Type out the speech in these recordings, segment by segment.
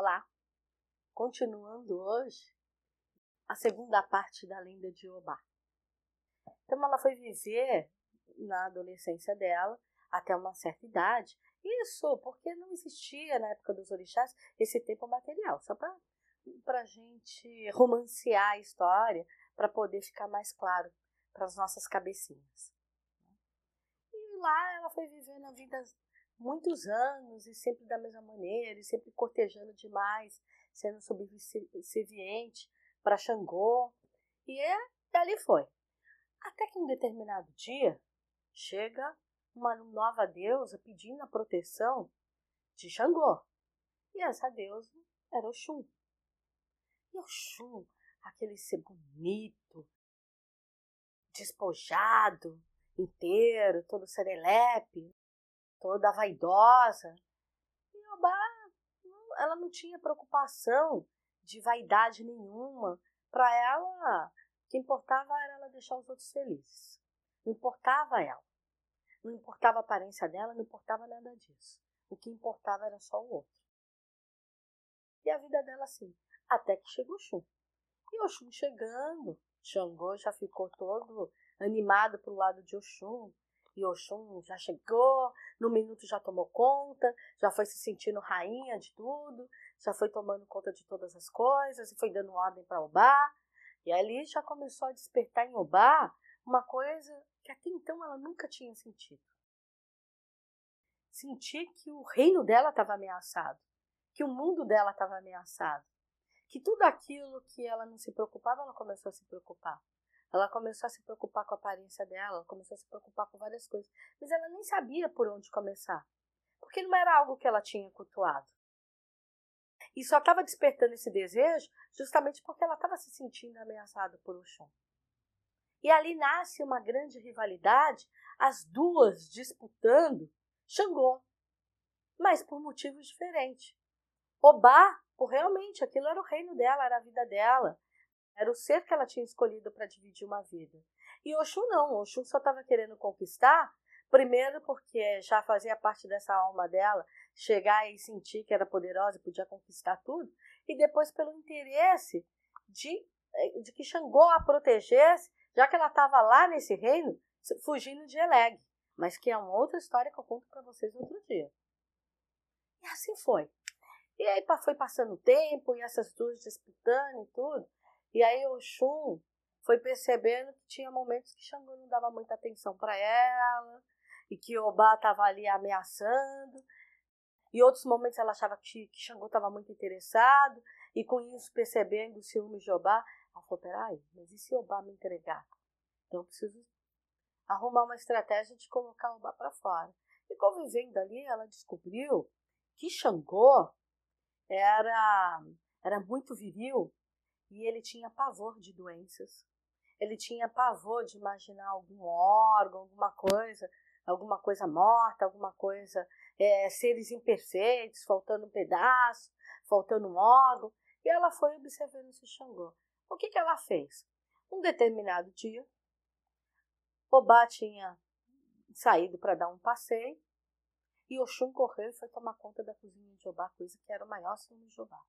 Olá! Continuando hoje a segunda parte da lenda de Obá. Então ela foi viver na adolescência dela até uma certa idade. Isso porque não existia na época dos orixás esse tempo material, só para a gente romancear a história, para poder ficar mais claro para as nossas cabecinhas. E lá ela foi vivendo a vida muitos anos e sempre da mesma maneira, e sempre cortejando demais, sendo subserviente para Xangô. E é, ali foi. Até que um determinado dia chega uma nova deusa pedindo a proteção de Xangô. E essa deusa era Oxum. E Oxum, aquele ser bonito, despojado, inteiro, todo serelepe, toda vaidosa. E Obá, ela não tinha preocupação de vaidade nenhuma. Para ela, o que importava era ela deixar os outros felizes. Não importava ela. Não importava a aparência dela, não importava nada disso. O que importava era só o outro. E a vida dela assim, até que chegou o Xum. E o Xum chegando, Xangô já ficou todo animado pro lado de Oxum, Oxum já chegou, no minuto já tomou conta, já foi se sentindo rainha de tudo, já foi tomando conta de todas as coisas e foi dando ordem para Obá. E ali já começou a despertar em Obá uma coisa que até então ela nunca tinha sentido. Sentir que o reino dela estava ameaçado, que o mundo dela estava ameaçado, que tudo aquilo que ela não se preocupava, ela começou a se preocupar. Ela começou a se preocupar com a aparência dela, ela começou a se preocupar com várias coisas. Mas ela nem sabia por onde começar. Porque não era algo que ela tinha cultuado. E só estava despertando esse desejo justamente porque ela estava se sentindo ameaçada por Oxum. E ali nasce uma grande rivalidade, as duas disputando Xangô, mas por motivos diferentes. Obá, por realmente, aquilo era o reino dela, era a vida dela. Era o ser que ela tinha escolhido para dividir uma vida. E Oxum não, Oxum só estava querendo conquistar, primeiro porque já fazia parte dessa alma dela, chegar e sentir que era poderosa e podia conquistar tudo, e depois pelo interesse de, eh, de que Xangô a protegesse, já que ela estava lá nesse reino, fugindo de Eleg, mas que é uma outra história que eu conto para vocês outro dia. E assim foi. E aí foi passando o tempo, e essas duas disputando e tudo, e aí o Shun foi percebendo que tinha momentos que Xangô não dava muita atenção para ela e que Obá estava ali ameaçando. E outros momentos ela achava que, que Xangô estava muito interessado e com isso percebendo o ciúme de Obá, ela falou, peraí, mas e se Obá me entregar? Então eu preciso arrumar uma estratégia de colocar Obá para fora. E convivendo ali, ela descobriu que Xangô era, era muito viril e ele tinha pavor de doenças. Ele tinha pavor de imaginar algum órgão, alguma coisa, alguma coisa morta, alguma coisa, é, seres imperfeitos, faltando um pedaço, faltando um órgão. E ela foi observando esse Xangô. O que, que ela fez? Um determinado dia, Obá tinha saído para dar um passeio e Oxum correu e foi tomar conta da cozinha de Obá, coisa que era o maior ciúme de Obá.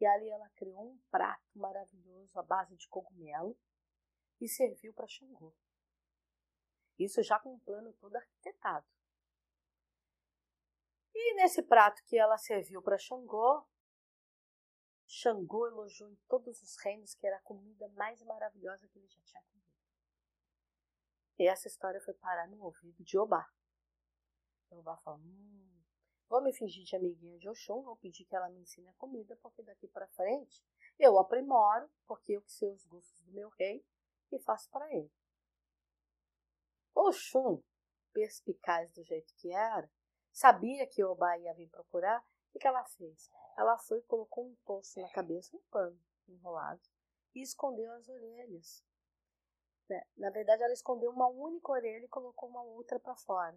E ali ela criou um prato maravilhoso à base de cogumelo e serviu para Xangô. Isso já com um plano todo arquitetado. E nesse prato que ela serviu para Xangô, Xangô elogiou em todos os reinos que era a comida mais maravilhosa que ele já tinha comido. E essa história foi parar no ouvido de Obá. Obá falou, hum, Vou me fingir de amiguinha de Oxum, vou pedir que ela me ensine a comida, porque daqui para frente eu aprimoro, porque eu que sei os gostos do meu rei e faço para ele. Oxum, perspicaz do jeito que era, sabia que Obá ia vir procurar, e que ela fez? Ela foi e colocou um poço na cabeça, um pano enrolado, e escondeu as orelhas. Né, na verdade, ela escondeu uma única orelha e colocou uma outra para fora.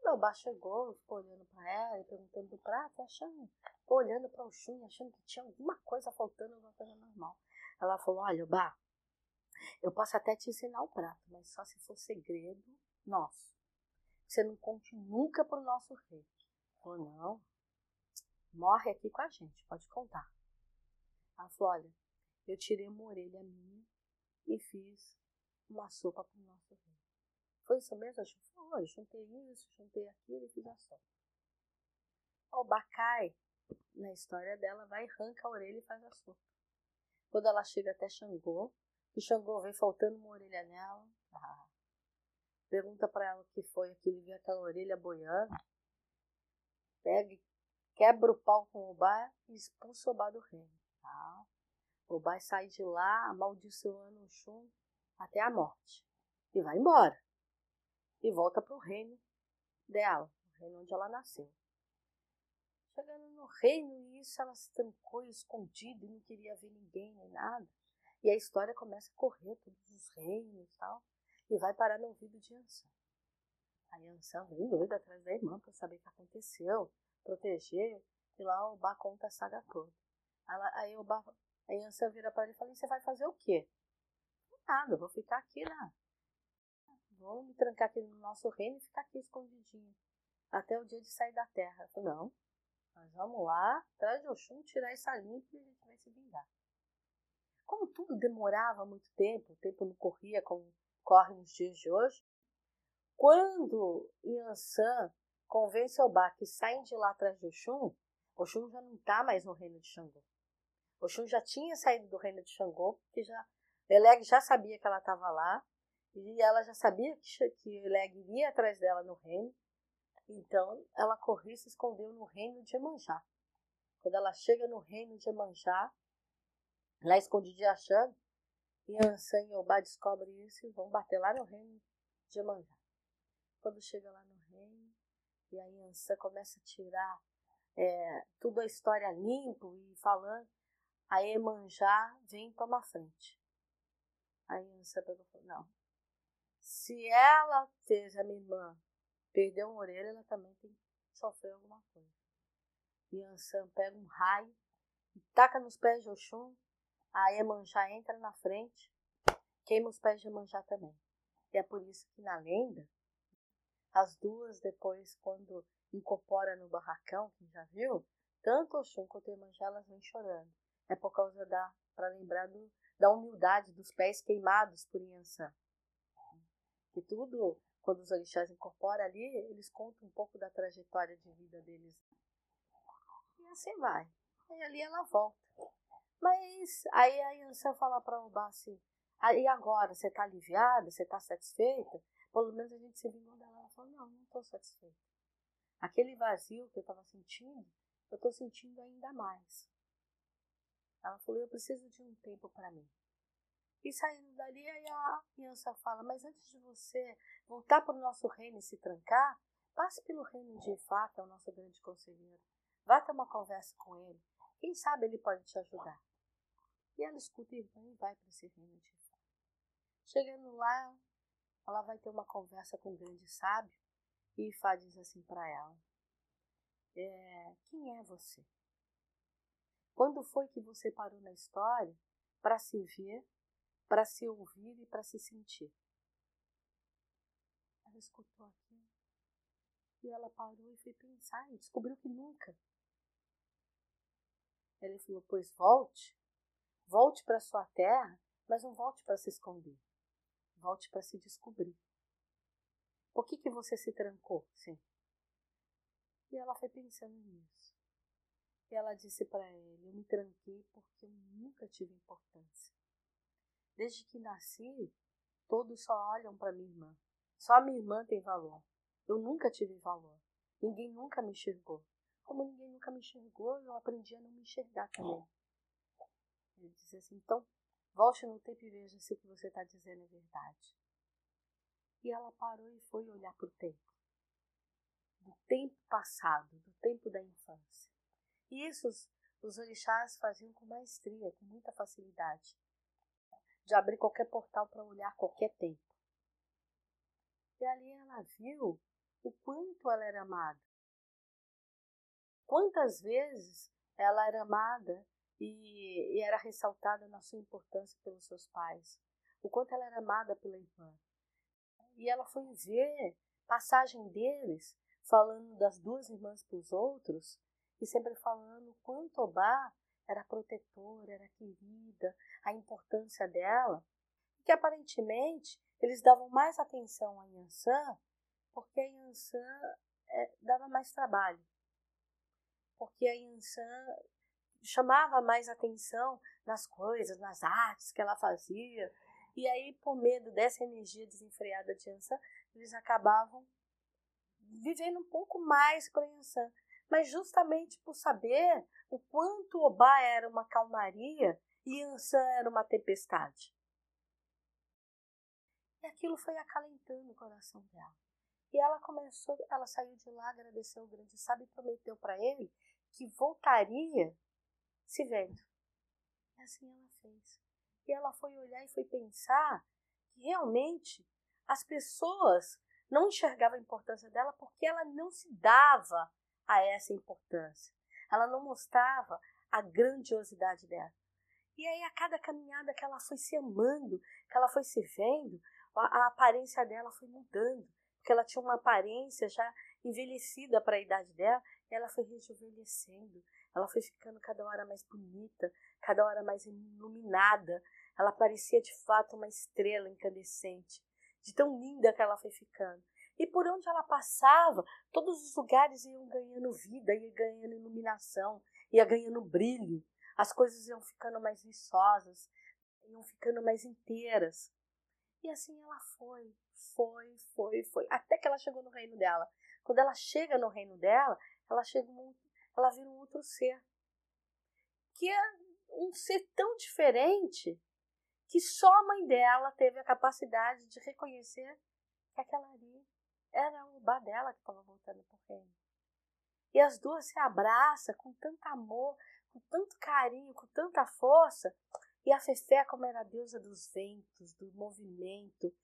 Quando Obá chegou, ficou olhando para ela e perguntando do prato, achando, olhando para o Xun, achando que tinha alguma coisa faltando, alguma coisa normal. Ela falou: Olha, Obá, eu posso até te ensinar o prato, mas só se for segredo nosso. Você não conte nunca para o nosso rei. Falou: Não, morre aqui com a gente, pode contar. Ela falou, olha, eu tirei uma orelha minha e fiz uma sopa para o nosso rei. Foi isso mesmo? Eu falei, juntei isso, juntei aquilo e fiz sopa. O Bacai, na história dela, vai, arranca a orelha e faz a sopa. Quando ela chega até Xangô, que Xangô vem faltando uma orelha nela, ah, pergunta para ela o que foi aquilo, vê aquela orelha boiando, pega, quebra o pau com o Obá e expulsa o Obá do reino. Tá? O Obá sai de lá, amaldiçoando o Xum até a morte. E vai embora. E volta para o reino dela, o reino onde ela nasceu. Chegando no reino, isso ela se trancou escondida e não queria ver ninguém nem nada. E a história começa a correr todos os reinos e tal. E vai parar no ouvido de Ansan. A Ansan vem doida atrás da irmã para saber o que aconteceu, proteger. E lá o Bá conta a saga toda. Aí o Bá, a Ansan vira para ele e fala: Você vai fazer o quê? Nada, vou ficar aqui na. Vou me trancar aqui no nosso reino e ficar aqui escondidinho. Até o dia de sair da terra. Eu falei, não, nós vamos lá, atrás de Oxum, tirar essa limpa e a gente vai se vingar. Como tudo demorava muito tempo, o tempo não corria como corre nos dias de hoje, quando Yansan convence Obá que saem de lá atrás de Oxum, Oxum já não está mais no reino de Xangô. Oxum já tinha saído do reino de Xangô, porque já, Eleg já sabia que ela estava lá, e ela já sabia que, que Eleg iria atrás dela no reino, então ela correu e se escondeu no reino de Emanjá. Quando ela chega no reino de Emanjá, lá escondida achando, Yansan e Obá descobrem isso e vão bater lá no reino de Emanjá. Quando chega lá no reino, e a Yansan começa a tirar é, tudo a história limpo e falando, a Emanjá vem tomar frente. A Yansan pegou e falou, não, se ela fez a minha irmã perdeu uma orelha, ela também tem que sofrer alguma coisa. Yansan pega um raio e taca nos pés de Oxum, a Emanjá entra na frente, queima os pés de Emanjá também. E é por isso que na lenda, as duas depois, quando incorpora no barracão, quem já viu, tanto Oxum quanto Emanjá, elas vêm chorando. É por causa da, para lembrar do, da humildade dos pés queimados por Yansan. Que tudo quando os orixás incorporam ali, eles contam um pouco da trajetória de vida deles. E assim vai. E ali ela volta. Mas aí a Yansan fala para o assim, ah, e agora, você está aliviada? Você está satisfeita? Pelo menos a gente se vingou dela. Ela falou, não, não estou satisfeita. Aquele vazio que eu estava sentindo, eu estou sentindo ainda mais. Ela falou, eu preciso de um tempo para mim. E saindo dali, aí a criança fala: Mas antes de você voltar para o nosso reino e se trancar, passe pelo reino de Ifá, que é o nosso grande conselheiro. Vá ter uma conversa com ele. Quem sabe ele pode te ajudar. E ela escuta e vai para esse reino de Ifá. Chegando lá, ela vai ter uma conversa com o grande sábio. E Ifá diz assim para ela: é, Quem é você? Quando foi que você parou na história para se ver para se ouvir e para se sentir. Ela escutou aquilo e ela parou e foi pensar e descobriu que nunca. Ele falou: Pois volte, volte para sua terra, mas não volte para se esconder, volte para se descobrir. Por que, que você se trancou? Sim. E ela foi pensando nisso. E ela disse para ele: Eu me tranquei porque eu nunca tive importância. Desde que nasci, todos só olham para minha irmã. Só a minha irmã tem valor. Eu nunca tive valor. Ninguém nunca me enxergou. Como ninguém nunca me enxergou, eu aprendi a não me enxergar também. Ele diz assim: então, volte no tempo e veja se o que você está dizendo é verdade. E ela parou e foi olhar para o tempo. Do tempo passado, do tempo da infância. E isso os orixás faziam com maestria, com muita facilidade de abrir qualquer portal para olhar qualquer tempo. E ali ela viu o quanto ela era amada. Quantas vezes ela era amada e, e, era ressaltada na sua importância pelos seus pais. O quanto ela era amada pela irmã. E ela foi ver passagem deles falando das duas irmãs para os outros e sempre falando quanto Obá era protetora, era querida, a importância dela, que aparentemente eles davam mais atenção a Yansan porque a Yansan é, dava mais trabalho, porque a Yansan chamava mais atenção nas coisas, nas artes que ela fazia, e aí por medo dessa energia desenfreada de Yansan, eles acabavam vivendo um pouco mais para Yansan, mas justamente por saber o quanto Obá era uma calmaria e Yansan era uma tempestade. E aquilo foi acalentando o coração dela. E ela começou, ela saiu de lá, agradeceu o grande sábio e prometeu para ele que voltaria se vendo. E assim ela fez. E ela foi olhar e foi pensar que realmente as pessoas não enxergavam a importância dela porque ela não se dava a essa importância. Ela não mostrava a grandiosidade dela. E aí, a cada caminhada que ela foi se amando, que ela foi se vendo, a, a aparência dela foi mudando. Porque ela tinha uma aparência já envelhecida para a idade dela, e ela foi rejuvenescendo. Ela foi ficando cada hora mais bonita, cada hora mais iluminada. Ela parecia de fato uma estrela incandescente, de tão linda que ela foi ficando. E por onde ela passava, todos os lugares iam ganhando vida, ia ganhando iluminação, ia ganhando brilho. As coisas iam ficando mais viçosas, iam ficando mais inteiras. E assim ela foi, foi, foi, foi, até que ela chegou no reino dela. Quando ela chega no reino dela, ela chega um, ela vira um outro ser. Que é um ser tão diferente que só a mãe dela teve a capacidade de reconhecer que aquela ali era o bar dela que estava voltando para o reino. E as duas se abraçam com tanto amor, com tanto carinho, com tanta força. E a Fefé, como era a deusa dos ventos, do movimento,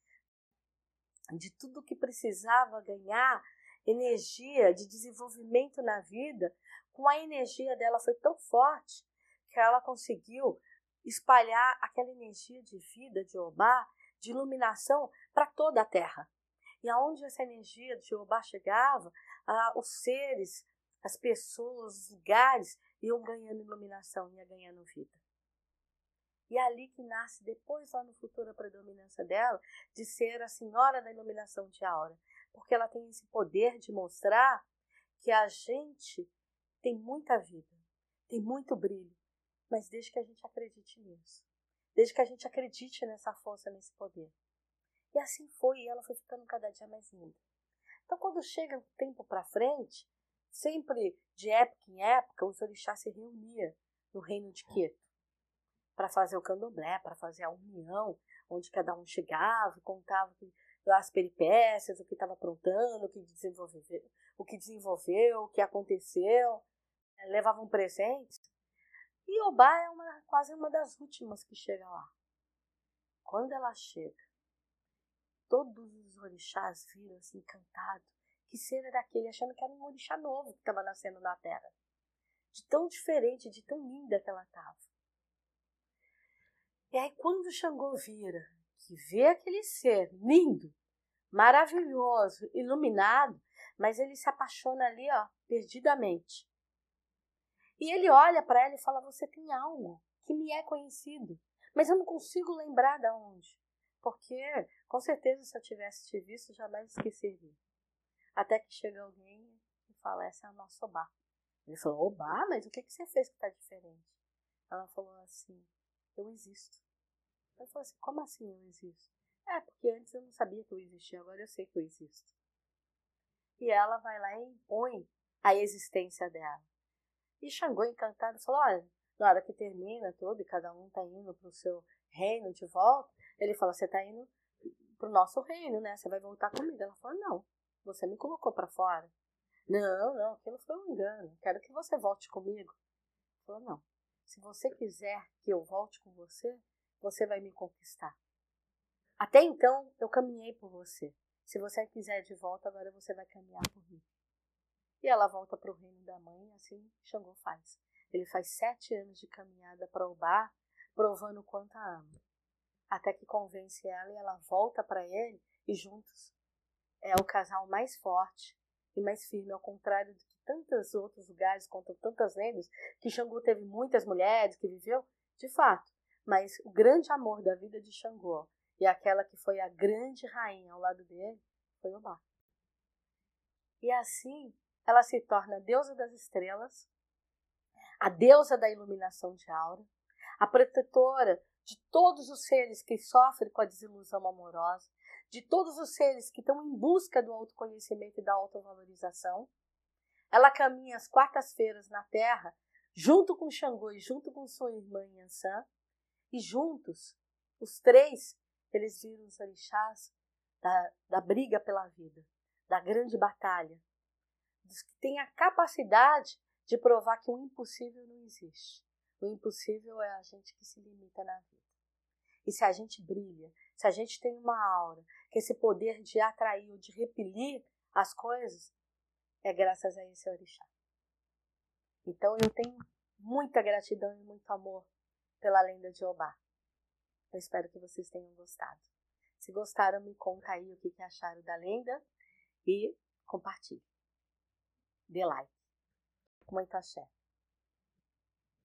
de tudo que precisava ganhar energia de desenvolvimento na vida, com a energia dela foi tão forte que ela conseguiu espalhar aquela energia de vida de Obá, de iluminação para toda a Terra. E aonde essa energia de Jeová chegava, ah, os seres, as pessoas, os lugares iam ganhando iluminação, ia ganhando vida. E é ali que nasce, depois lá no futuro, a predominância dela, de ser a senhora da iluminação de aura. Porque ela tem esse poder de mostrar que a gente tem muita vida, tem muito brilho, mas desde que a gente acredite nisso. Desde que a gente acredite nessa força, nesse poder. E assim foi, e ela foi ficando cada dia mais linda. Então, quando chega o tempo para frente, sempre de época em época, os orixás se reuniam no reino de Queto para fazer o candomblé, para fazer a união, onde cada um chegava contava as peripécias, o que estava aprontando, o que desenvolveu, o que desenvolveu, o que aconteceu, né, levavam presentes. E Obá é uma, quase uma das últimas que chega lá. Quando ela chega, todos os orixás viram assim, encantados. Que ser era aquele, achando que era um orixá novo que estava nascendo na terra. De tão diferente, de tão linda que ela estava. E aí, quando Xangô vira, que vê aquele ser lindo, maravilhoso, iluminado, mas ele se apaixona ali, ó, perdidamente. E ele olha para ela e fala: Você tem algo que me é conhecido, mas eu não consigo lembrar de onde. Porque, com certeza, se eu tivesse te visto, jamais esqueceria. Até que chega alguém e fala, essa é a nossa Obá. Ele falou, Obá? Mas o que, que você fez que está diferente? Ela falou assim, eu existo. Ele falou assim, como assim eu existo? É, porque antes eu não sabia que eu existia, agora eu sei que eu existo. E ela vai lá e impõe a existência dela. E Xangô, encantado, falou, olha, na hora que termina tudo e cada um está indo para o seu reino de volta, ele fala: Você está indo pro nosso reino, né? Você vai voltar comigo. Ela fala: Não, você me colocou para fora. Não, não, aquilo foi um engano. Quero que você volte comigo. Ele falou: Não. Se você quiser que eu volte com você, você vai me conquistar. Até então, eu caminhei por você. Se você quiser de volta, agora você vai caminhar por mim. E ela volta para o reino da mãe, assim Xangô faz. Ele faz sete anos de caminhada para o bar, provando quanto a ama até que convence ela e ela volta para ele e juntos é o casal mais forte e mais firme, ao contrário do que tantos outros lugares, contam tantas lendas, que Xangô teve muitas mulheres que viveu, de fato. Mas o grande amor da vida de Xangô e aquela que foi a grande rainha ao lado dele foi Obá. E assim ela se torna a deusa das estrelas, a deusa da iluminação de aura, a protetora de todos os seres que sofrem com a desilusão amorosa, de todos os seres que estão em busca do autoconhecimento e da autovalorização. Ela caminha às quartas-feiras na Terra, junto com Xangô e junto com sua irmã Yansan, e juntos, os três, eles viram os orixás da, da briga pela vida, da grande batalha, dos que têm a capacidade de provar que o impossível não existe. O impossível é a gente que se limita na vida. E se a gente brilha, se a gente tem uma aura, que esse poder de atrair ou de repelir as coisas, é graças a esse orixá. Então eu tenho muita gratidão e muito amor pela lenda de Obá. Eu espero que vocês tenham gostado. Se gostaram, me conta aí o que, acharam da lenda e compartilhe. Dê like. Muito axé.